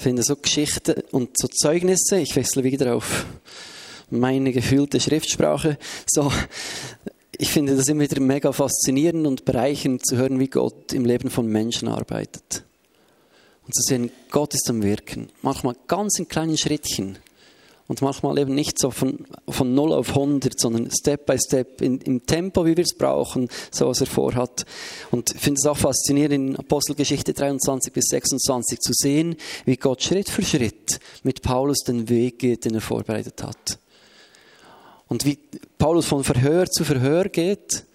Ich finde so Geschichten und so Zeugnisse, ich wechsle wieder auf meine gefühlte Schriftsprache, so, ich finde das immer wieder mega faszinierend und bereichernd zu hören, wie Gott im Leben von Menschen arbeitet. Und zu sehen, Gott ist am Wirken. Manchmal ganz in kleinen Schrittchen. Und manchmal eben nicht so von, von 0 auf 100, sondern Step by Step, in, im Tempo, wie wir es brauchen, so was er vorhat. Und ich finde es auch faszinierend, in Apostelgeschichte 23 bis 26 zu sehen, wie Gott Schritt für Schritt mit Paulus den Weg geht, den er vorbereitet hat. Und wie Paulus von Verhör zu Verhör geht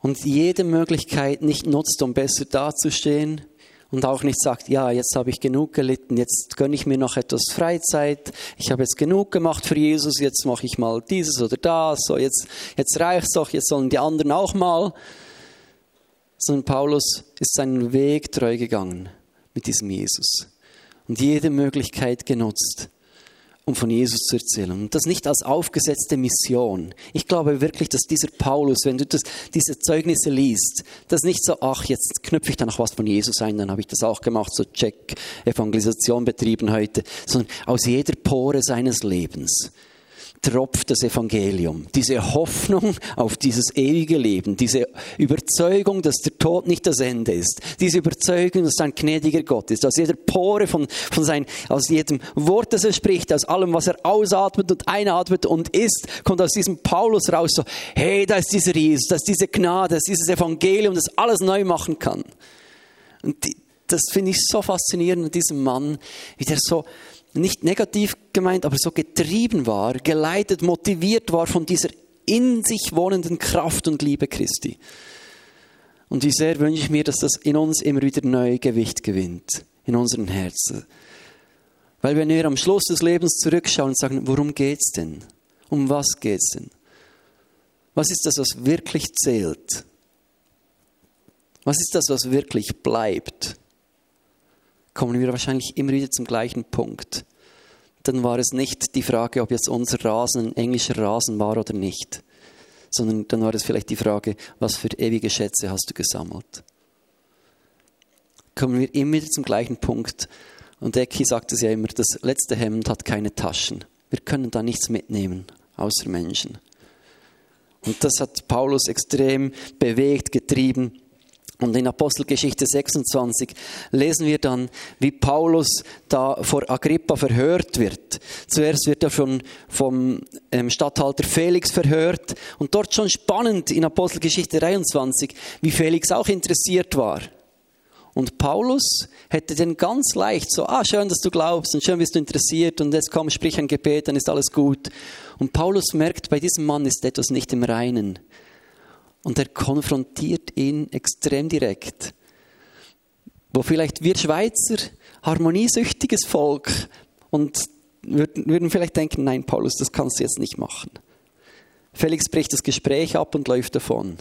und jede Möglichkeit nicht nutzt, um besser dazustehen, und auch nicht sagt, ja, jetzt habe ich genug gelitten, jetzt gönne ich mir noch etwas Freizeit, ich habe jetzt genug gemacht für Jesus, jetzt mache ich mal dieses oder das, so jetzt, jetzt reicht es doch, jetzt sollen die anderen auch mal. Sondern Paulus ist seinen Weg treu gegangen mit diesem Jesus und jede Möglichkeit genutzt, um von Jesus zu erzählen. Und das nicht als aufgesetzte Mission. Ich glaube wirklich, dass dieser Paulus, wenn du das, diese Zeugnisse liest, das nicht so, ach, jetzt knüpfe ich da noch was von Jesus ein, dann habe ich das auch gemacht, so check, Evangelisation betrieben heute, sondern aus jeder Pore seines Lebens tropft das Evangelium. Diese Hoffnung auf dieses ewige Leben, diese Überzeugung, dass der Tod nicht das Ende ist, diese Überzeugung, dass ein gnädiger Gott ist, aus jeder Pore von, von sein, aus jedem Wort, das er spricht, aus allem, was er ausatmet und einatmet und isst, kommt aus diesem Paulus raus so, hey, da ist dieser Jesus, da ist diese Gnade, da ist dieses Evangelium, das alles neu machen kann. Und die, das finde ich so faszinierend an diesem Mann, wie der so nicht negativ gemeint, aber so getrieben war, geleitet, motiviert war von dieser in sich wohnenden Kraft und Liebe Christi. Und wie sehr wünsche ich mir, dass das in uns immer wieder neu Gewicht gewinnt, in unseren Herzen. Weil wenn wir am Schluss des Lebens zurückschauen und sagen, worum geht's denn? Um was geht's denn? Was ist das, was wirklich zählt? Was ist das, was wirklich bleibt? Kommen wir wahrscheinlich immer wieder zum gleichen Punkt. Dann war es nicht die Frage, ob jetzt unser Rasen ein englischer Rasen war oder nicht, sondern dann war es vielleicht die Frage, was für ewige Schätze hast du gesammelt. Kommen wir immer wieder zum gleichen Punkt. Und Ecki sagt es ja immer, das letzte Hemd hat keine Taschen. Wir können da nichts mitnehmen, außer Menschen. Und das hat Paulus extrem bewegt, getrieben. Und in Apostelgeschichte 26 lesen wir dann, wie Paulus da vor Agrippa verhört wird. Zuerst wird er schon vom ähm, Statthalter Felix verhört und dort schon spannend in Apostelgeschichte 23, wie Felix auch interessiert war. Und Paulus hätte den ganz leicht so, ah, schön, dass du glaubst und schön bist du interessiert und jetzt komm, sprich ein Gebet, dann ist alles gut. Und Paulus merkt, bei diesem Mann ist etwas nicht im Reinen. Und er konfrontiert ihn extrem direkt. Wo vielleicht wir Schweizer, harmoniesüchtiges Volk, und würden vielleicht denken, nein, Paulus, das kannst du jetzt nicht machen. Felix bricht das Gespräch ab und läuft davon.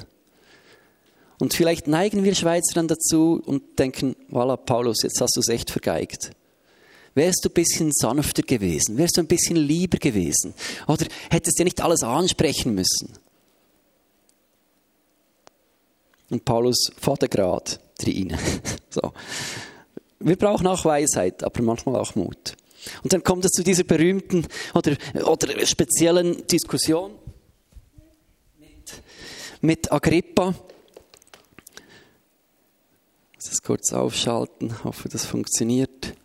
Und vielleicht neigen wir Schweizer dann dazu und denken, voilà, Paulus, jetzt hast du es echt vergeigt. Wärst du ein bisschen sanfter gewesen? Wärst du ein bisschen lieber gewesen? Oder hättest du nicht alles ansprechen müssen? Und Paulus Vatergrad drin. so. Wir brauchen auch Weisheit, aber manchmal auch Mut. Und dann kommt es zu dieser berühmten oder, oder speziellen Diskussion mit, mit Agrippa. Ich muss das kurz aufschalten, hoffe, das funktioniert.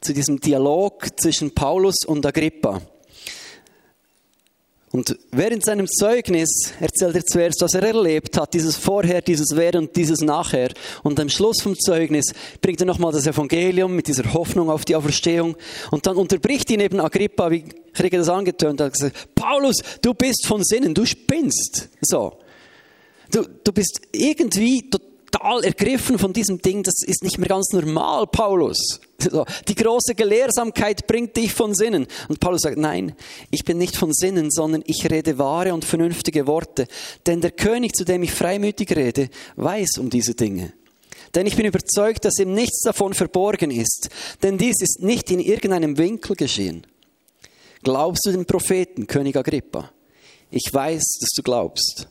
Zu diesem Dialog zwischen Paulus und Agrippa. Und während seinem Zeugnis erzählt er zuerst, was er erlebt hat, dieses Vorher, dieses Während und dieses Nachher. Und am Schluss vom Zeugnis bringt er nochmal das Evangelium mit dieser Hoffnung auf die Auferstehung. Und dann unterbricht ihn eben Agrippa, wie Kriege das angetönt hat, gesagt, Paulus, du bist von Sinnen, du spinnst. So. Du, du bist irgendwie total ergriffen von diesem Ding, das ist nicht mehr ganz normal, Paulus. Die große Gelehrsamkeit bringt dich von Sinnen. Und Paulus sagt, nein, ich bin nicht von Sinnen, sondern ich rede wahre und vernünftige Worte. Denn der König, zu dem ich freimütig rede, weiß um diese Dinge. Denn ich bin überzeugt, dass ihm nichts davon verborgen ist. Denn dies ist nicht in irgendeinem Winkel geschehen. Glaubst du den Propheten, König Agrippa? Ich weiß, dass du glaubst.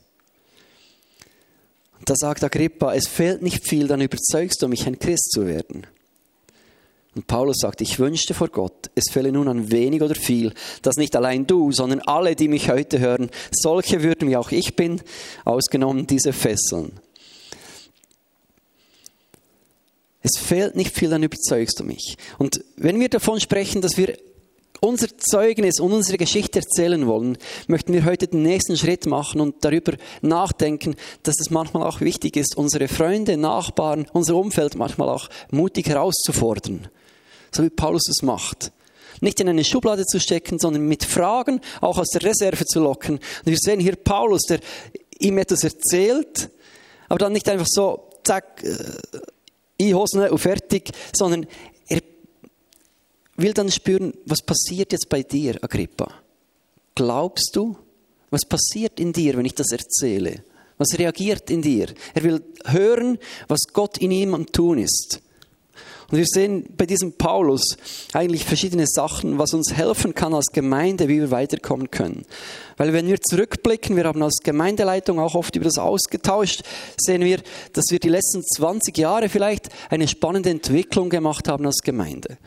Da sagt Agrippa, es fehlt nicht viel, dann überzeugst du mich, ein Christ zu werden. Und Paulus sagt, ich wünschte vor Gott, es fehle nun an wenig oder viel, dass nicht allein du, sondern alle, die mich heute hören, solche würden, wie auch ich bin, ausgenommen diese Fesseln. Es fehlt nicht viel, dann überzeugst du mich. Und wenn wir davon sprechen, dass wir unser Zeugnis und unsere Geschichte erzählen wollen, möchten wir heute den nächsten Schritt machen und darüber nachdenken, dass es manchmal auch wichtig ist, unsere Freunde, Nachbarn, unser Umfeld manchmal auch mutig herauszufordern. So wie Paulus es macht. Nicht in eine Schublade zu stecken, sondern mit Fragen auch aus der Reserve zu locken. Und wir sehen hier Paulus, der ihm etwas erzählt, aber dann nicht einfach so, zack, äh, Hosen und fertig, sondern will dann spüren, was passiert jetzt bei dir, Agrippa? Glaubst du? Was passiert in dir, wenn ich das erzähle? Was reagiert in dir? Er will hören, was Gott in ihm am Tun ist. Und wir sehen bei diesem Paulus eigentlich verschiedene Sachen, was uns helfen kann als Gemeinde, wie wir weiterkommen können. Weil wenn wir zurückblicken, wir haben als Gemeindeleitung auch oft über das ausgetauscht, sehen wir, dass wir die letzten 20 Jahre vielleicht eine spannende Entwicklung gemacht haben als Gemeinde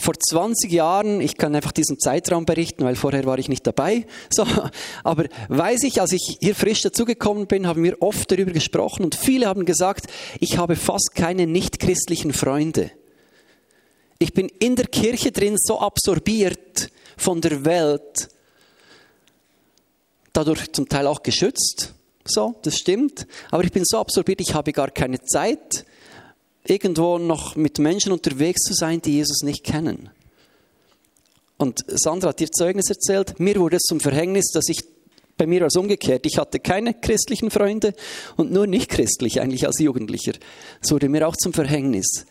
vor 20 Jahren, ich kann einfach diesen Zeitraum berichten, weil vorher war ich nicht dabei, so, aber weiß ich, als ich hier frisch dazugekommen bin, haben wir oft darüber gesprochen und viele haben gesagt, ich habe fast keine nichtchristlichen Freunde. Ich bin in der Kirche drin so absorbiert von der Welt, dadurch zum Teil auch geschützt, so, das stimmt, aber ich bin so absorbiert, ich habe gar keine Zeit, irgendwo noch mit Menschen unterwegs zu sein, die Jesus nicht kennen. Und Sandra hat dir Zeugnis erzählt. Mir wurde es zum Verhängnis, dass ich bei mir war es umgekehrt. Ich hatte keine christlichen Freunde und nur nicht christlich eigentlich als Jugendlicher. Es wurde mir auch zum Verhängnis.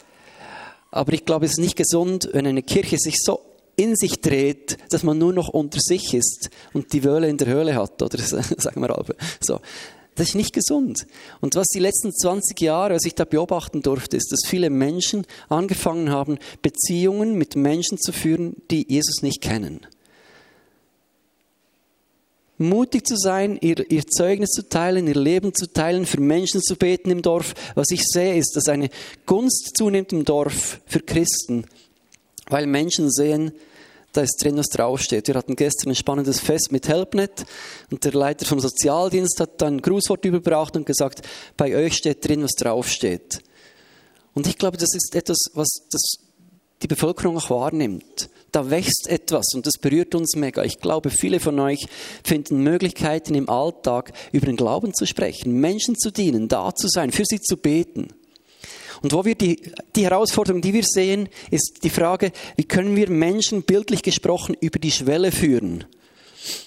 Aber ich glaube, es ist nicht gesund, wenn eine Kirche sich so in sich dreht, dass man nur noch unter sich ist und die Wöhle in der Höhle hat, oder sagen wir aber so. Das ist nicht gesund. Und was die letzten 20 Jahre, was ich da beobachten durfte, ist, dass viele Menschen angefangen haben, Beziehungen mit Menschen zu führen, die Jesus nicht kennen. Mutig zu sein, ihr, ihr Zeugnis zu teilen, ihr Leben zu teilen, für Menschen zu beten im Dorf. Was ich sehe, ist, dass eine Gunst zunimmt im Dorf für Christen, weil Menschen sehen, da ist drin, was draufsteht. Wir hatten gestern ein spannendes Fest mit Helpnet und der Leiter vom Sozialdienst hat dann ein Grußwort überbracht und gesagt, bei euch steht drin, was draufsteht. Und ich glaube, das ist etwas, was die Bevölkerung auch wahrnimmt. Da wächst etwas und das berührt uns mega. Ich glaube, viele von euch finden Möglichkeiten im Alltag über den Glauben zu sprechen, Menschen zu dienen, da zu sein, für sie zu beten. Und wo wir die, die Herausforderung, die wir sehen, ist die Frage, wie können wir Menschen bildlich gesprochen über die Schwelle führen?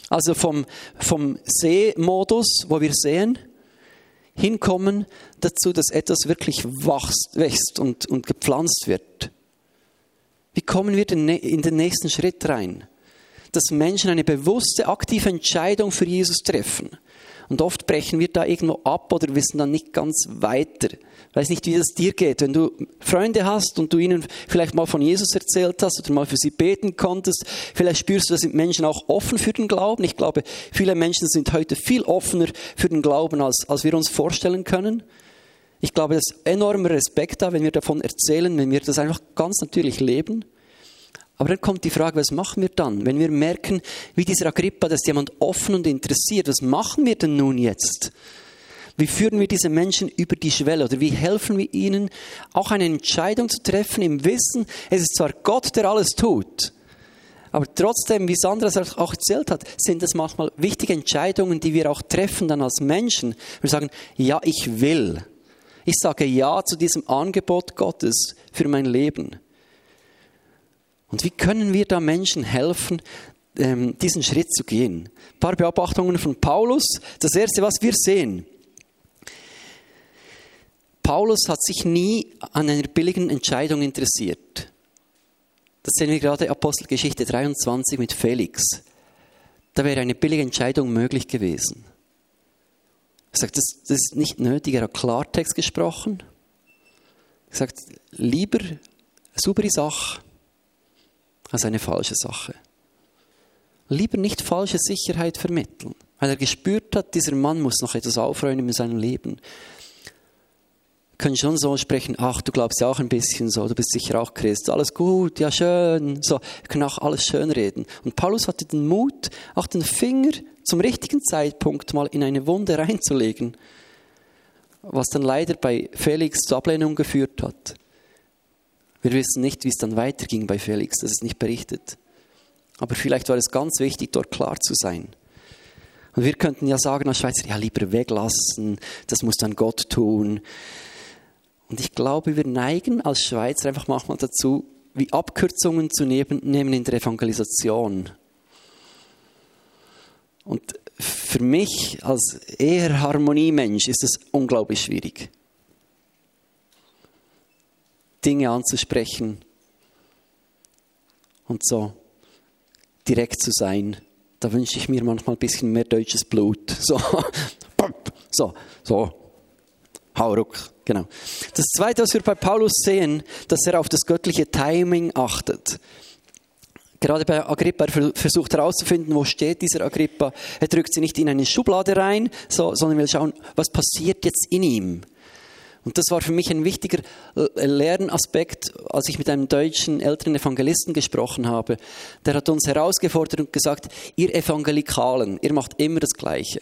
Also vom, vom Sehmodus, wo wir sehen, hinkommen dazu, dass etwas wirklich wachst, wächst und, und gepflanzt wird. Wie kommen wir in den nächsten Schritt rein? Dass Menschen eine bewusste, aktive Entscheidung für Jesus treffen. Und oft brechen wir da irgendwo ab oder wissen dann nicht ganz weiter. Ich weiß nicht, wie das dir geht. Wenn du Freunde hast und du ihnen vielleicht mal von Jesus erzählt hast oder mal für sie beten konntest, vielleicht spürst du, da sind Menschen auch offen für den Glauben. Ich glaube, viele Menschen sind heute viel offener für den Glauben, als, als wir uns vorstellen können. Ich glaube, das ist enormer Respekt da, wenn wir davon erzählen, wenn wir das einfach ganz natürlich leben. Aber dann kommt die Frage, was machen wir dann, wenn wir merken, wie dieser Agrippa, dass jemand offen und interessiert, was machen wir denn nun jetzt? Wie führen wir diese Menschen über die Schwelle oder wie helfen wir ihnen, auch eine Entscheidung zu treffen im Wissen, es ist zwar Gott, der alles tut, aber trotzdem, wie Sandra es auch erzählt hat, sind es manchmal wichtige Entscheidungen, die wir auch treffen dann als Menschen. Wir sagen, ja, ich will. Ich sage ja zu diesem Angebot Gottes für mein Leben. Und wie können wir da Menschen helfen, ähm, diesen Schritt zu gehen? Ein paar Beobachtungen von Paulus. Das erste, was wir sehen. Paulus hat sich nie an einer billigen Entscheidung interessiert. Das sehen wir gerade Apostelgeschichte 23 mit Felix. Da wäre eine billige Entscheidung möglich gewesen. Er sagt, das, das ist nicht nötig. Er hat Klartext gesprochen. Er sagt, lieber saubere Sache als eine falsche Sache. Lieber nicht falsche Sicherheit vermitteln. Weil er gespürt hat, dieser Mann muss noch etwas aufräumen in seinem Leben. Wir können schon so sprechen, ach, du glaubst ja auch ein bisschen so, du bist sicher auch Christ, alles gut, ja schön, so, wir können auch alles schön reden. Und Paulus hatte den Mut, auch den Finger zum richtigen Zeitpunkt mal in eine Wunde reinzulegen, was dann leider bei Felix zur Ablehnung geführt hat. Wir wissen nicht, wie es dann weiterging bei Felix, das ist nicht berichtet. Aber vielleicht war es ganz wichtig, dort klar zu sein. Und wir könnten ja sagen als Schweizer, ja, lieber weglassen, das muss dann Gott tun. Und ich glaube, wir neigen als Schweizer einfach manchmal dazu, wie Abkürzungen zu nehmen in der Evangelisation. Und für mich als eher Harmoniemensch ist es unglaublich schwierig. Dinge anzusprechen und so direkt zu sein. Da wünsche ich mir manchmal ein bisschen mehr deutsches Blut. So, so, so, hau ruck, genau. Das Zweite, was wir bei Paulus sehen, dass er auf das göttliche Timing achtet. Gerade bei Agrippa er versucht herauszufinden, wo steht dieser Agrippa. Er drückt sie nicht in eine Schublade rein, so, sondern will schauen, was passiert jetzt in ihm. Und das war für mich ein wichtiger äh, Lernaspekt, als ich mit einem deutschen älteren Evangelisten gesprochen habe. Der hat uns herausgefordert und gesagt, ihr Evangelikalen, ihr macht immer das Gleiche.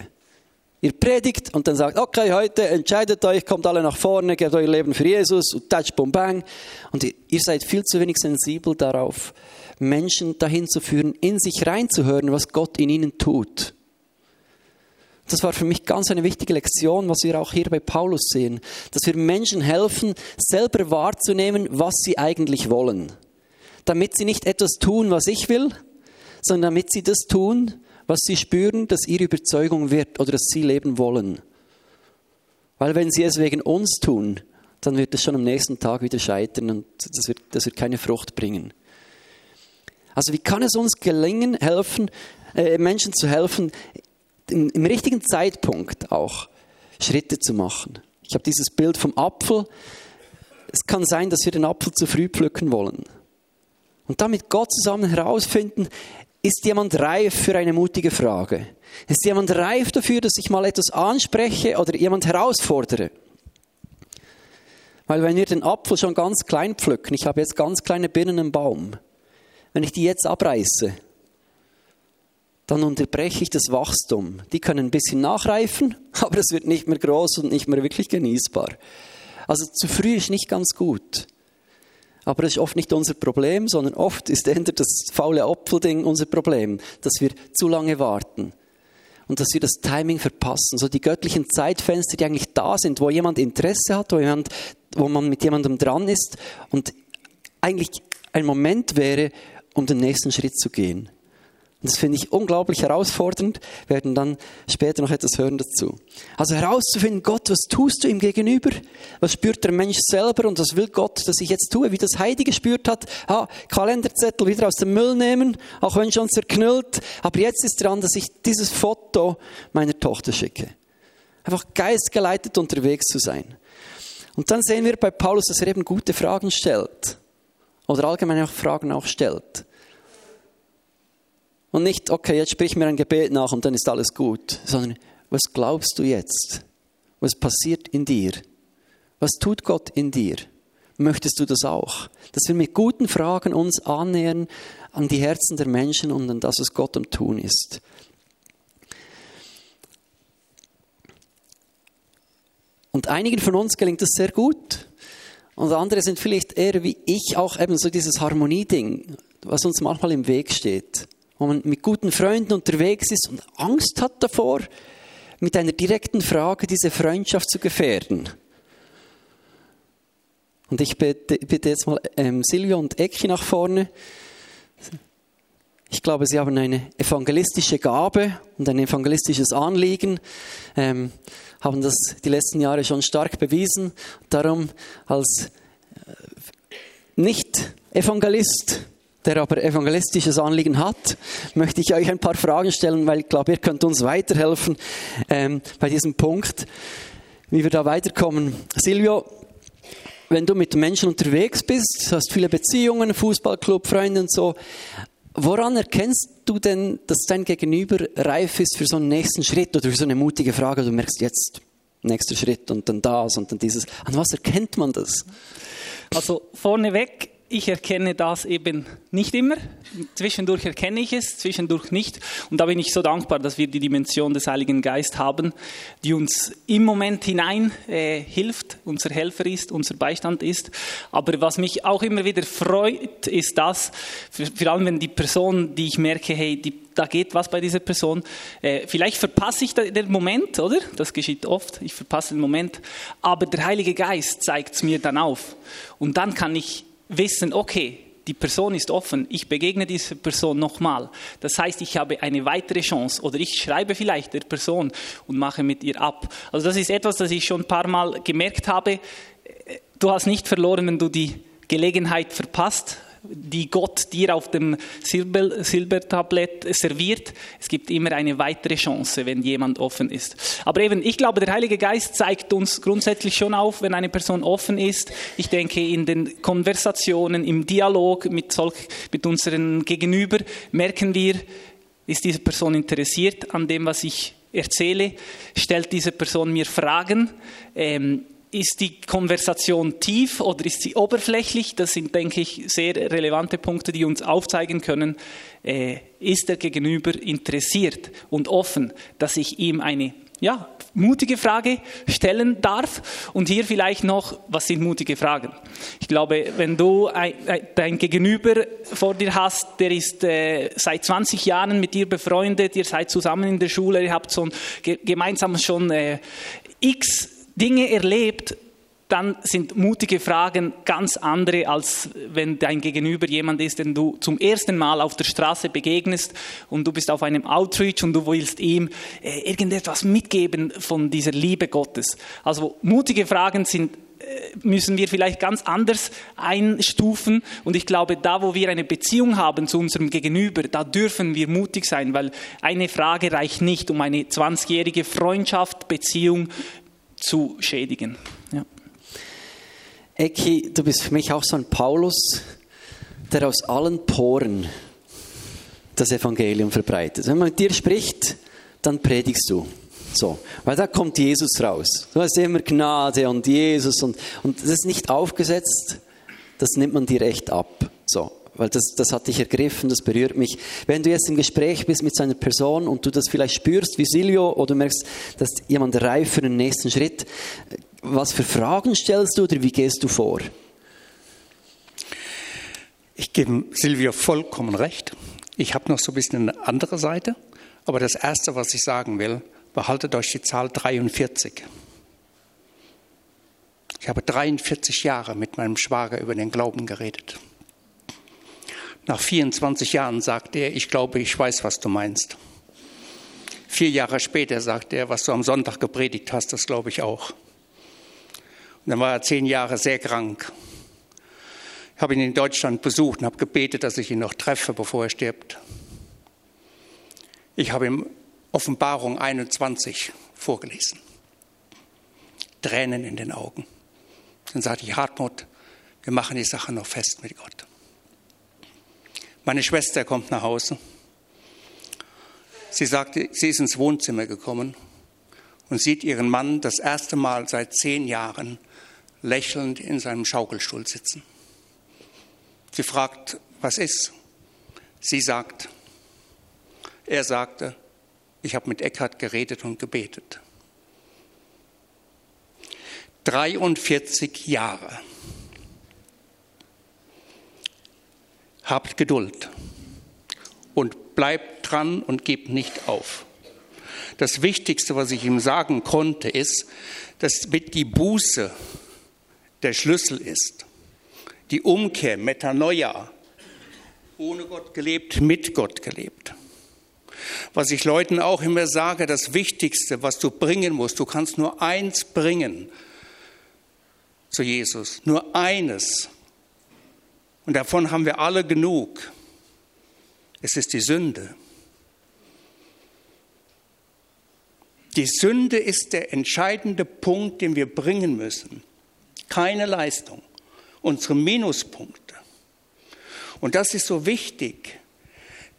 Ihr predigt und dann sagt, okay, heute entscheidet euch, kommt alle nach vorne, gebt euer Leben für Jesus und touch, boom, bang. Und ihr seid viel zu wenig sensibel darauf, Menschen dahin zu führen, in sich reinzuhören, was Gott in ihnen tut. Das war für mich ganz eine wichtige Lektion, was wir auch hier bei Paulus sehen, dass wir Menschen helfen, selber wahrzunehmen, was sie eigentlich wollen. Damit sie nicht etwas tun, was ich will, sondern damit sie das tun, was sie spüren, dass ihre Überzeugung wird oder dass sie leben wollen. Weil wenn sie es wegen uns tun, dann wird es schon am nächsten Tag wieder scheitern und das wird, das wird keine Frucht bringen. Also wie kann es uns gelingen, helfen, äh, Menschen zu helfen, im richtigen Zeitpunkt auch Schritte zu machen. Ich habe dieses Bild vom Apfel. Es kann sein, dass wir den Apfel zu früh pflücken wollen. Und dann mit Gott zusammen herausfinden, ist jemand reif für eine mutige Frage? Ist jemand reif dafür, dass ich mal etwas anspreche oder jemand herausfordere? Weil wenn wir den Apfel schon ganz klein pflücken, ich habe jetzt ganz kleine Birnen im Baum, wenn ich die jetzt abreiße, dann unterbreche ich das Wachstum. Die können ein bisschen nachreifen, aber es wird nicht mehr groß und nicht mehr wirklich genießbar. Also zu früh ist nicht ganz gut. Aber das ist oft nicht unser Problem, sondern oft ist eher das faule Apfelding unser Problem, dass wir zu lange warten und dass wir das Timing verpassen. So die göttlichen Zeitfenster, die eigentlich da sind, wo jemand Interesse hat, wo, jemand, wo man mit jemandem dran ist und eigentlich ein Moment wäre, um den nächsten Schritt zu gehen. Das finde ich unglaublich herausfordernd. Wir werden dann später noch etwas hören dazu. Also herauszufinden, Gott, was tust du ihm gegenüber? Was spürt der Mensch selber und was will Gott, dass ich jetzt tue? Wie das Heidi gespürt hat, ah, Kalenderzettel wieder aus dem Müll nehmen, auch wenn schon zerknüllt. Aber jetzt ist dran, dass ich dieses Foto meiner Tochter schicke. Einfach geistgeleitet unterwegs zu sein. Und dann sehen wir bei Paulus, dass er eben gute Fragen stellt. Oder allgemein auch Fragen auch stellt. Und nicht, okay, jetzt sprich mir ein Gebet nach und dann ist alles gut, sondern was glaubst du jetzt? Was passiert in dir? Was tut Gott in dir? Möchtest du das auch? Dass wir mit guten Fragen uns annähern an die Herzen der Menschen und an das, was Gott am Tun ist. Und einigen von uns gelingt das sehr gut. Und andere sind vielleicht eher wie ich auch eben so dieses Harmonieding, was uns manchmal im Weg steht wo man mit guten Freunden unterwegs ist und Angst hat davor, mit einer direkten Frage diese Freundschaft zu gefährden. Und ich bitte, bitte jetzt mal ähm, Silvio und Ecki nach vorne. Ich glaube, sie haben eine evangelistische Gabe und ein evangelistisches Anliegen, ähm, haben das die letzten Jahre schon stark bewiesen. Darum als äh, Nicht-Evangelist der aber evangelistisches Anliegen hat, möchte ich euch ein paar Fragen stellen, weil ich glaube, ihr könnt uns weiterhelfen ähm, bei diesem Punkt, wie wir da weiterkommen. Silvio, wenn du mit Menschen unterwegs bist, hast viele Beziehungen, Fußballclub, Freunde und so, Woran erkennst du denn, dass dein Gegenüber reif ist für so einen nächsten Schritt oder für so eine mutige Frage? Du merkst jetzt, nächster Schritt und dann das und dann dieses. An was erkennt man das? Also vorneweg ich erkenne das eben nicht immer. Zwischendurch erkenne ich es, zwischendurch nicht. Und da bin ich so dankbar, dass wir die Dimension des Heiligen Geist haben, die uns im Moment hinein äh, hilft, unser Helfer ist, unser Beistand ist. Aber was mich auch immer wieder freut, ist das, vor allem wenn die Person, die ich merke, hey, die, da geht was bei dieser Person, äh, vielleicht verpasse ich den Moment, oder? Das geschieht oft, ich verpasse den Moment. Aber der Heilige Geist zeigt es mir dann auf. Und dann kann ich wissen, okay, die Person ist offen, ich begegne dieser Person nochmal. Das heißt, ich habe eine weitere Chance oder ich schreibe vielleicht der Person und mache mit ihr ab. Also das ist etwas, das ich schon ein paar Mal gemerkt habe. Du hast nicht verloren, wenn du die Gelegenheit verpasst die Gott dir auf dem Silber, Silbertablett serviert. Es gibt immer eine weitere Chance, wenn jemand offen ist. Aber eben, ich glaube, der Heilige Geist zeigt uns grundsätzlich schon auf, wenn eine Person offen ist. Ich denke, in den Konversationen, im Dialog mit, solch, mit unseren Gegenüber merken wir, ist diese Person interessiert an dem, was ich erzähle? Stellt diese Person mir Fragen? Ähm, ist die Konversation tief oder ist sie oberflächlich? Das sind, denke ich, sehr relevante Punkte, die uns aufzeigen können, äh, ist der Gegenüber interessiert und offen, dass ich ihm eine ja, mutige Frage stellen darf. Und hier vielleicht noch, was sind mutige Fragen? Ich glaube, wenn du ein, ein, dein Gegenüber vor dir hast, der ist äh, seit 20 Jahren mit dir befreundet, ihr seid zusammen in der Schule, ihr habt so ein, gemeinsam schon äh, x Dinge erlebt, dann sind mutige Fragen ganz andere, als wenn dein Gegenüber jemand ist, den du zum ersten Mal auf der Straße begegnest und du bist auf einem Outreach und du willst ihm äh, irgendetwas mitgeben von dieser Liebe Gottes. Also mutige Fragen sind äh, müssen wir vielleicht ganz anders einstufen. Und ich glaube, da, wo wir eine Beziehung haben zu unserem Gegenüber, da dürfen wir mutig sein, weil eine Frage reicht nicht, um eine 20-jährige Freundschaft, Beziehung zu schädigen. Ja. Eki, du bist für mich auch so ein Paulus, der aus allen Poren das Evangelium verbreitet. Wenn man mit dir spricht, dann predigst du. So, weil da kommt Jesus raus. Du hast immer Gnade und Jesus und, und das ist nicht aufgesetzt, das nimmt man dir echt ab. So, weil das, das hat dich ergriffen, das berührt mich. Wenn du jetzt im Gespräch bist mit seiner Person und du das vielleicht spürst wie Silvio oder merkst, dass jemand reif für den nächsten Schritt, was für Fragen stellst du oder wie gehst du vor? Ich gebe Silvio vollkommen recht. Ich habe noch so ein bisschen eine andere Seite. Aber das Erste, was ich sagen will, behaltet euch die Zahl 43. Ich habe 43 Jahre mit meinem Schwager über den Glauben geredet. Nach 24 Jahren sagt er, ich glaube, ich weiß, was du meinst. Vier Jahre später sagt er, was du am Sonntag gepredigt hast, das glaube ich auch. Und dann war er zehn Jahre sehr krank. Ich habe ihn in Deutschland besucht und habe gebetet, dass ich ihn noch treffe, bevor er stirbt. Ich habe ihm Offenbarung 21 vorgelesen. Tränen in den Augen. Dann sagte ich, Hartmut, wir machen die Sache noch fest mit Gott. Meine Schwester kommt nach Hause. Sie sagte, sie ist ins Wohnzimmer gekommen und sieht ihren Mann das erste Mal seit zehn Jahren lächelnd in seinem Schaukelstuhl sitzen. Sie fragt, was ist? Sie sagt, er sagte, ich habe mit Eckhard geredet und gebetet. 43 Jahre. Habt Geduld und bleibt dran und gebt nicht auf. Das Wichtigste, was ich ihm sagen konnte, ist, dass mit die Buße der Schlüssel ist. Die Umkehr, Metanoia, ohne Gott gelebt, mit Gott gelebt. Was ich Leuten auch immer sage, das Wichtigste, was du bringen musst, du kannst nur eins bringen zu Jesus, nur eines. Und davon haben wir alle genug. Es ist die Sünde. Die Sünde ist der entscheidende Punkt, den wir bringen müssen. Keine Leistung, unsere Minuspunkte. Und das ist so wichtig,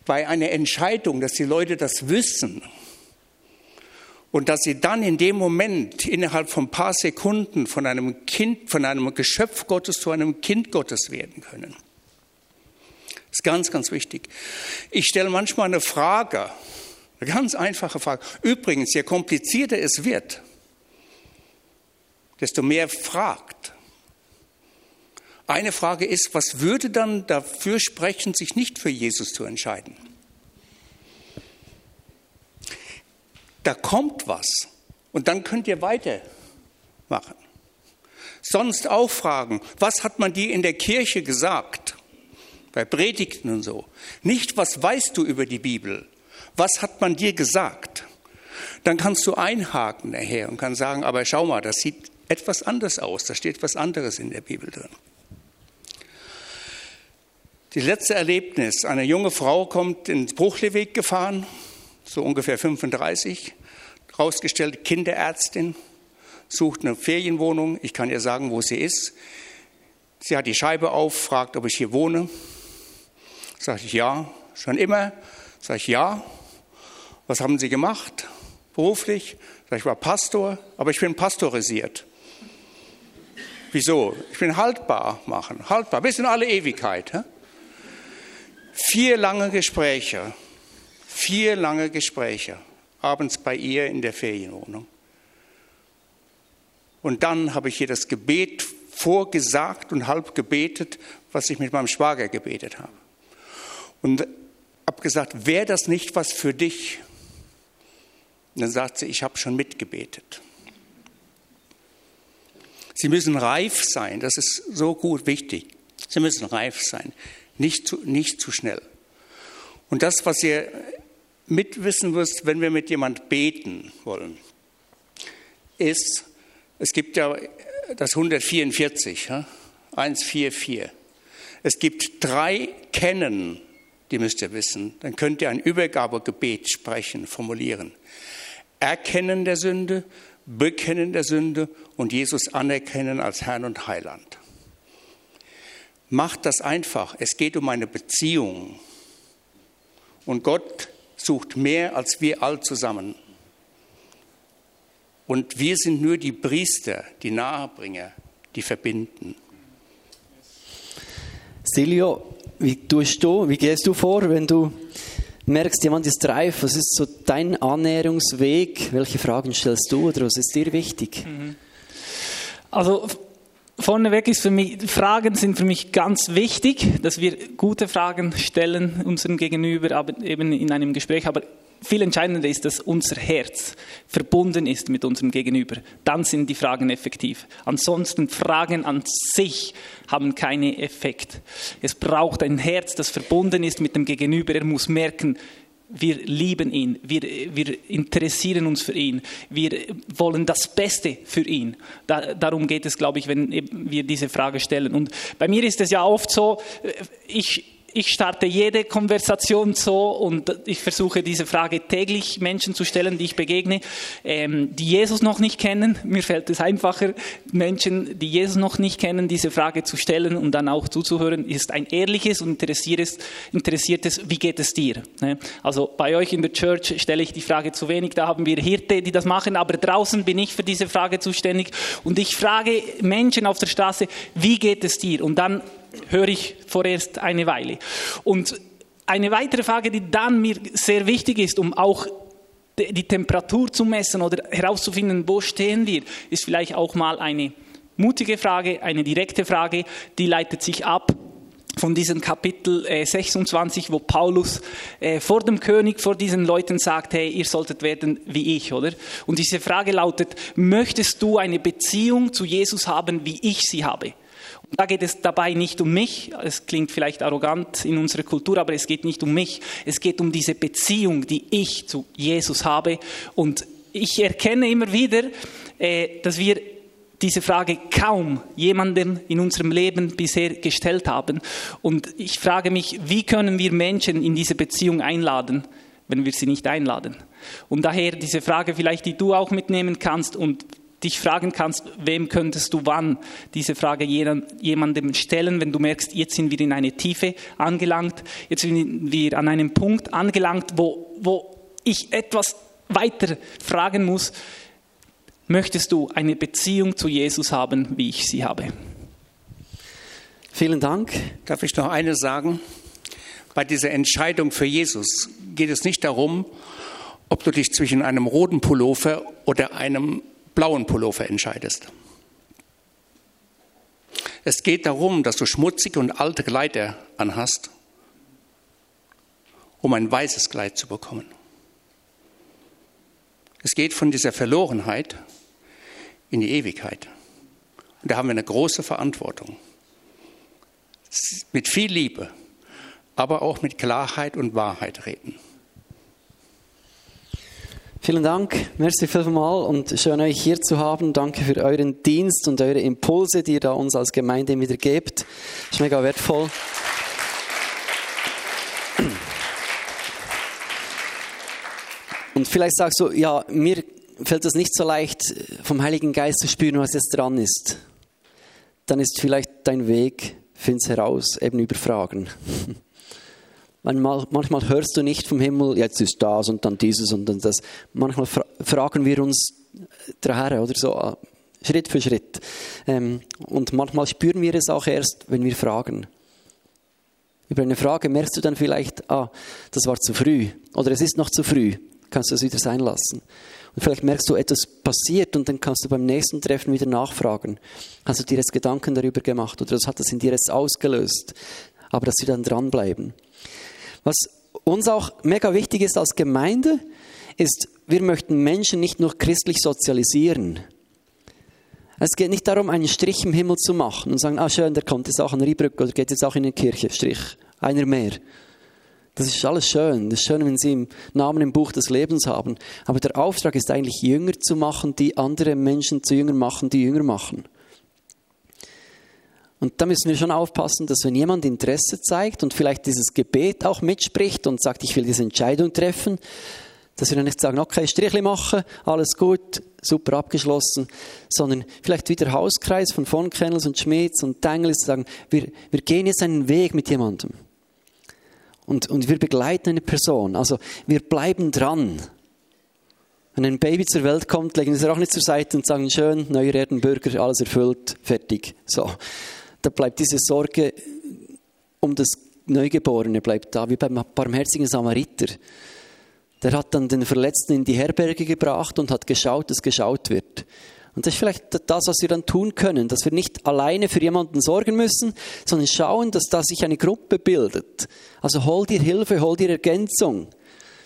bei einer Entscheidung, dass die Leute das wissen und dass sie dann in dem Moment innerhalb von ein paar Sekunden von einem Kind, von einem Geschöpf Gottes zu einem Kind Gottes werden können. Das ist ganz, ganz wichtig. Ich stelle manchmal eine Frage, eine ganz einfache Frage. Übrigens, je komplizierter es wird, desto mehr fragt. Eine Frage ist, was würde dann dafür sprechen, sich nicht für Jesus zu entscheiden? Da kommt was und dann könnt ihr weitermachen. Sonst auch fragen, was hat man dir in der Kirche gesagt? Bei Predigten und so. Nicht, was weißt du über die Bibel? Was hat man dir gesagt? Dann kannst du einhaken nachher und kann sagen, aber schau mal, das sieht etwas anders aus, da steht was anderes in der Bibel drin. Die letzte Erlebnis, eine junge Frau kommt ins Bruchleweg gefahren, so ungefähr 35, rausgestellt, Kinderärztin, sucht eine Ferienwohnung, ich kann ihr sagen, wo sie ist. Sie hat die Scheibe auf, fragt, ob ich hier wohne. Sag ich ja, schon immer. Sag ich ja. Was haben Sie gemacht? Beruflich? Sag ich war Pastor, aber ich bin pastorisiert. Wieso? Ich bin haltbar machen, haltbar, bis in alle Ewigkeit. Hä? Vier lange Gespräche, vier lange Gespräche abends bei ihr in der Ferienwohnung. Und dann habe ich ihr das Gebet vorgesagt und halb gebetet, was ich mit meinem Schwager gebetet habe. Und habe gesagt, wäre das nicht was für dich? Und dann sagt sie, ich habe schon mitgebetet. Sie müssen reif sein, das ist so gut wichtig. Sie müssen reif sein, nicht zu, nicht zu schnell. Und das, was ihr mitwissen wirst, wenn wir mit jemand beten wollen, ist, es gibt ja das 144, 144. Es gibt drei Kennen, die müsst ihr wissen. Dann könnt ihr ein Übergabegebet sprechen, formulieren. Erkennen der Sünde, Bekennen der Sünde und Jesus anerkennen als Herrn und Heiland. Macht das einfach. Es geht um eine Beziehung. Und Gott sucht mehr als wir all zusammen. Und wir sind nur die Priester, die Nahebringer, die verbinden. Silio, wie tust du, wie gehst du vor, wenn du merkst, jemand ist reif? Was ist so dein Annäherungsweg? Welche Fragen stellst du oder was ist dir wichtig? Mhm. Also vorneweg ist für mich, Fragen sind für mich ganz wichtig, dass wir gute Fragen stellen unserem Gegenüber, aber eben in einem Gespräch. Aber viel entscheidender ist, dass unser Herz verbunden ist mit unserem Gegenüber. Dann sind die Fragen effektiv. Ansonsten Fragen an sich haben keinen Effekt. Es braucht ein Herz, das verbunden ist mit dem Gegenüber. Er muss merken, wir lieben ihn, wir, wir interessieren uns für ihn, wir wollen das Beste für ihn. Da, darum geht es, glaube ich, wenn wir diese Frage stellen. Und bei mir ist es ja oft so, äh, ich, ich starte jede Konversation so und ich versuche diese Frage täglich Menschen zu stellen, die ich begegne, ähm, die Jesus noch nicht kennen. Mir fällt es einfacher, Menschen, die Jesus noch nicht kennen, diese Frage zu stellen und dann auch zuzuhören, ist ein ehrliches und interessiertes, interessiertes wie geht es dir? Ne? Also bei euch in der Church stelle ich die Frage zu wenig, da haben wir Hirte, die das machen, aber draußen bin ich für diese Frage zuständig und ich frage Menschen auf der Straße, wie geht es dir? Und dann höre ich vorerst eine Weile. Und eine weitere Frage, die dann mir sehr wichtig ist, um auch die Temperatur zu messen oder herauszufinden, wo stehen wir, ist vielleicht auch mal eine mutige Frage, eine direkte Frage, die leitet sich ab von diesem Kapitel 26, äh, wo Paulus äh, vor dem König, vor diesen Leuten sagt, hey, ihr solltet werden wie ich, oder? Und diese Frage lautet, möchtest du eine Beziehung zu Jesus haben, wie ich sie habe? Da geht es dabei nicht um mich, es klingt vielleicht arrogant in unserer Kultur, aber es geht nicht um mich, es geht um diese Beziehung, die ich zu Jesus habe. Und ich erkenne immer wieder, äh, dass wir diese Frage kaum jemandem in unserem Leben bisher gestellt haben. Und ich frage mich, wie können wir Menschen in diese Beziehung einladen, wenn wir sie nicht einladen? Und daher diese Frage vielleicht, die du auch mitnehmen kannst und dich fragen kannst, wem könntest du wann diese Frage jemandem stellen, wenn du merkst, jetzt sind wir in eine Tiefe angelangt, jetzt sind wir an einem Punkt angelangt, wo, wo ich etwas weiter fragen muss, möchtest du eine Beziehung zu Jesus haben, wie ich sie habe? Vielen Dank. Darf ich noch eines sagen? Bei dieser Entscheidung für Jesus geht es nicht darum, ob du dich zwischen einem roten Pullover oder einem blauen Pullover entscheidest. Es geht darum, dass du schmutzige und alte Kleider anhast, um ein weißes Kleid zu bekommen. Es geht von dieser Verlorenheit in die Ewigkeit. Und da haben wir eine große Verantwortung. Mit viel Liebe, aber auch mit Klarheit und Wahrheit reden. Vielen Dank, merci vielmals und schön euch hier zu haben. Danke für euren Dienst und eure Impulse, die ihr da uns als Gemeinde wieder gebt. Ist mega wertvoll. Und vielleicht sagst du, ja, mir fällt es nicht so leicht, vom Heiligen Geist zu spüren, was jetzt dran ist. Dann ist vielleicht dein Weg, find's heraus, eben über Fragen. Manchmal, hörst du nicht vom Himmel, jetzt ist das und dann dieses und dann das. Manchmal fra fragen wir uns daher oder so, äh, Schritt für Schritt. Ähm, und manchmal spüren wir es auch erst, wenn wir fragen. Über eine Frage merkst du dann vielleicht, ah, das war zu früh oder es ist noch zu früh, kannst du es wieder sein lassen. Und vielleicht merkst du, etwas passiert und dann kannst du beim nächsten Treffen wieder nachfragen. Hast du dir jetzt Gedanken darüber gemacht oder was hat das in dir jetzt ausgelöst? Aber dass wir dann dranbleiben. Was uns auch mega wichtig ist als Gemeinde, ist, wir möchten Menschen nicht nur christlich sozialisieren. Es geht nicht darum, einen Strich im Himmel zu machen und sagen, ah schön, der kommt jetzt auch an Riebrück oder geht jetzt auch in die Kirche, Strich, einer mehr. Das ist alles schön. Das ist schön, wenn Sie im Namen im Buch des Lebens haben. Aber der Auftrag ist eigentlich, Jünger zu machen, die andere Menschen zu Jünger machen, die Jünger machen. Und da müssen wir schon aufpassen, dass wenn jemand Interesse zeigt und vielleicht dieses Gebet auch mitspricht und sagt, ich will diese Entscheidung treffen, dass wir dann nicht sagen, okay, Strichli machen, alles gut, super abgeschlossen, sondern vielleicht wieder Hauskreis von von Kennels und Schmieds und Dengels sagen, wir, wir gehen jetzt einen Weg mit jemandem. Und, und wir begleiten eine Person. Also wir bleiben dran. Wenn ein Baby zur Welt kommt, legen wir es auch nicht zur Seite und sagen, schön, neuer Erdenbürger, alles erfüllt, fertig. So da bleibt diese Sorge um das Neugeborene bleibt da, wie beim barmherzigen Samariter. Der hat dann den Verletzten in die Herberge gebracht und hat geschaut, dass geschaut wird. Und das ist vielleicht das, was wir dann tun können, dass wir nicht alleine für jemanden sorgen müssen, sondern schauen, dass da sich eine Gruppe bildet. Also hol dir Hilfe, hol dir Ergänzung.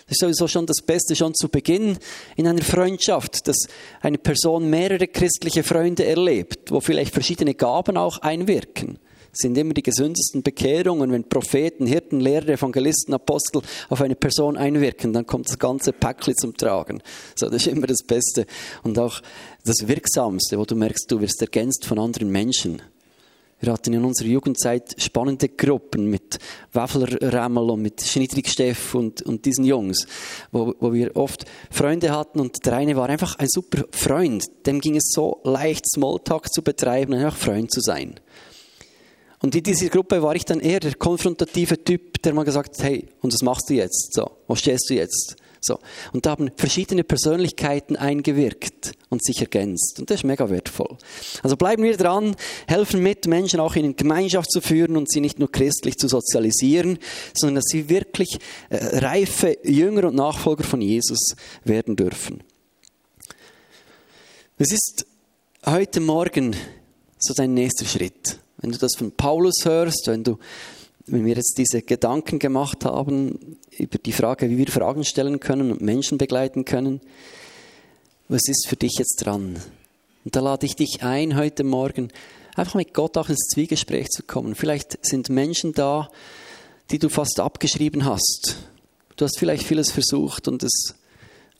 Das ist sowieso schon das Beste, schon zu Beginn in einer Freundschaft, dass eine Person mehrere christliche Freunde erlebt, wo vielleicht verschiedene Gaben auch einwirken. Das sind immer die gesündesten Bekehrungen, wenn Propheten, Hirten, Lehrer, Evangelisten, Apostel auf eine Person einwirken, dann kommt das ganze Päckchen zum Tragen. So, das ist immer das Beste und auch das Wirksamste, wo du merkst, du wirst ergänzt von anderen Menschen. Wir hatten in unserer Jugendzeit spannende Gruppen mit Waffelrämmel und mit Schniedrig Steff und, und diesen Jungs, wo, wo wir oft Freunde hatten und der eine war einfach ein super Freund. Dem ging es so leicht, Smalltalk zu betreiben und einfach Freund zu sein. Und in dieser Gruppe war ich dann eher der konfrontative Typ, der mal gesagt hat, hey, und was machst du jetzt? So, wo stehst du jetzt? So. Und da haben verschiedene Persönlichkeiten eingewirkt und sich ergänzt. Und das ist mega wertvoll. Also bleiben wir dran, helfen mit, Menschen auch in Gemeinschaft zu führen und sie nicht nur christlich zu sozialisieren, sondern dass sie wirklich äh, reife Jünger und Nachfolger von Jesus werden dürfen. Es ist heute Morgen so dein nächster Schritt. Wenn du das von Paulus hörst, wenn du wenn wir jetzt diese Gedanken gemacht haben über die Frage, wie wir Fragen stellen können und Menschen begleiten können, was ist für dich jetzt dran? Und da lade ich dich ein, heute Morgen einfach mit Gott auch ins Zwiegespräch zu kommen. Vielleicht sind Menschen da, die du fast abgeschrieben hast. Du hast vielleicht vieles versucht und es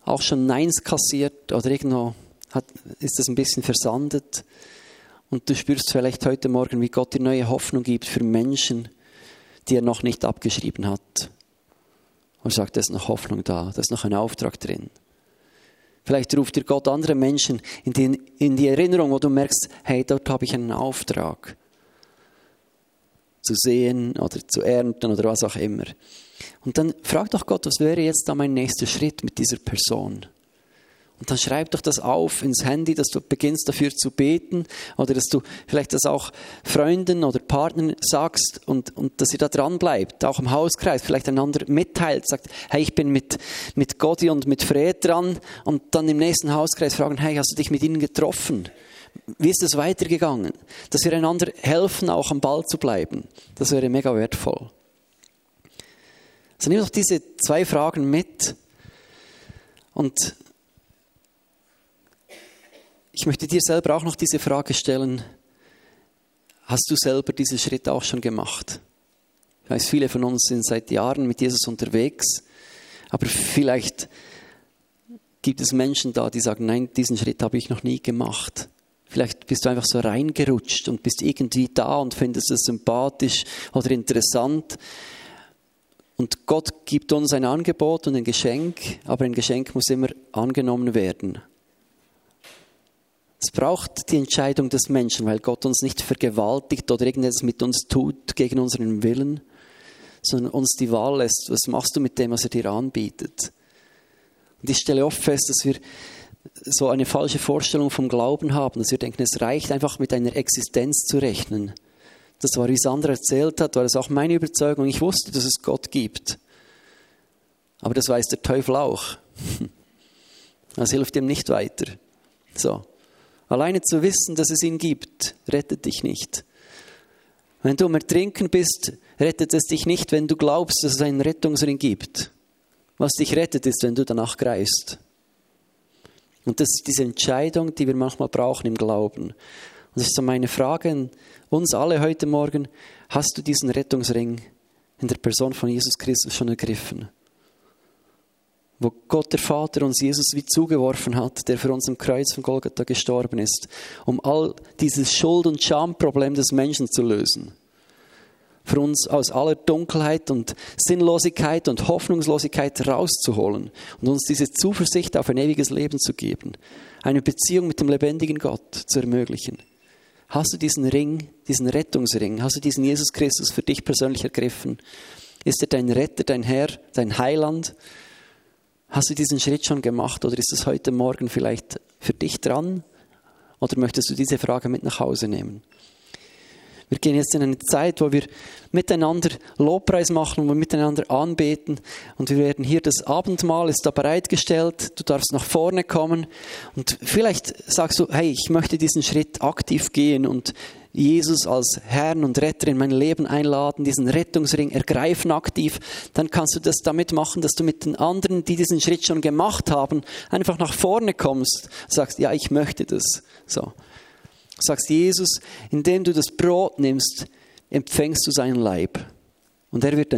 auch schon Neins kassiert oder irgendwo hat, ist es ein bisschen versandet. Und du spürst vielleicht heute Morgen, wie Gott dir neue Hoffnung gibt für Menschen, die er noch nicht abgeschrieben hat. Und sagt, da ist noch Hoffnung da, da ist noch ein Auftrag drin. Vielleicht ruft dir Gott andere Menschen in die, in die Erinnerung, wo du merkst, hey, dort habe ich einen Auftrag zu sehen oder zu ernten oder was auch immer. Und dann frag doch Gott, was wäre jetzt da mein nächster Schritt mit dieser Person? Und dann schreib doch das auf ins Handy, dass du beginnst dafür zu beten oder dass du vielleicht das auch Freunden oder Partnern sagst und, und dass ihr da dran bleibt, auch im Hauskreis, vielleicht einander mitteilt, sagt, hey, ich bin mit, mit Gotti und mit Fred dran und dann im nächsten Hauskreis fragen, hey, hast du dich mit ihnen getroffen? Wie ist es weitergegangen? Dass wir einander helfen, auch am Ball zu bleiben. Das wäre mega wertvoll. Also nimm doch diese zwei Fragen mit und ich möchte dir selber auch noch diese Frage stellen. Hast du selber diesen Schritt auch schon gemacht? Ich weiß, viele von uns sind seit Jahren mit Jesus unterwegs, aber vielleicht gibt es Menschen da, die sagen, nein, diesen Schritt habe ich noch nie gemacht. Vielleicht bist du einfach so reingerutscht und bist irgendwie da und findest es sympathisch oder interessant. Und Gott gibt uns ein Angebot und ein Geschenk, aber ein Geschenk muss immer angenommen werden. Es braucht die Entscheidung des Menschen, weil Gott uns nicht vergewaltigt oder irgendetwas mit uns tut gegen unseren Willen, sondern uns die Wahl lässt, was machst du mit dem, was er dir anbietet. Und ich stelle oft fest, dass wir so eine falsche Vorstellung vom Glauben haben, dass wir denken, es reicht einfach mit einer Existenz zu rechnen. Das war, wie Sandra erzählt hat, war das auch meine Überzeugung. Ich wusste, dass es Gott gibt. Aber das weiß der Teufel auch. Das hilft ihm nicht weiter. So. Alleine zu wissen, dass es ihn gibt, rettet dich nicht. Wenn du am Ertrinken bist, rettet es dich nicht, wenn du glaubst, dass es einen Rettungsring gibt. Was dich rettet, ist, wenn du danach greifst. Und das ist diese Entscheidung, die wir manchmal brauchen im Glauben. Und das ist so meine Frage an uns alle heute Morgen. Hast du diesen Rettungsring in der Person von Jesus Christus schon ergriffen? Wo Gott der Vater uns Jesus wie zugeworfen hat, der für uns am Kreuz von Golgatha gestorben ist, um all dieses Schuld- und Schamproblem des Menschen zu lösen. Für uns aus aller Dunkelheit und Sinnlosigkeit und Hoffnungslosigkeit rauszuholen und uns diese Zuversicht auf ein ewiges Leben zu geben, eine Beziehung mit dem lebendigen Gott zu ermöglichen. Hast du diesen Ring, diesen Rettungsring, hast du diesen Jesus Christus für dich persönlich ergriffen? Ist er dein Retter, dein Herr, dein Heiland? Hast du diesen Schritt schon gemacht oder ist es heute Morgen vielleicht für dich dran? Oder möchtest du diese Frage mit nach Hause nehmen? Wir gehen jetzt in eine Zeit, wo wir miteinander Lobpreis machen und wir miteinander anbeten. Und wir werden hier, das Abendmahl ist da bereitgestellt. Du darfst nach vorne kommen. Und vielleicht sagst du, hey, ich möchte diesen Schritt aktiv gehen und Jesus als Herrn und Retter in mein Leben einladen, diesen Rettungsring ergreifen aktiv, dann kannst du das damit machen, dass du mit den anderen, die diesen Schritt schon gemacht haben, einfach nach vorne kommst, sagst, ja, ich möchte das. So. Sagst Jesus, indem du das Brot nimmst, empfängst du seinen Leib. Und er wird